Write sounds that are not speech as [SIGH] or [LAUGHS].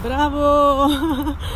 ¡Bravo! [LAUGHS]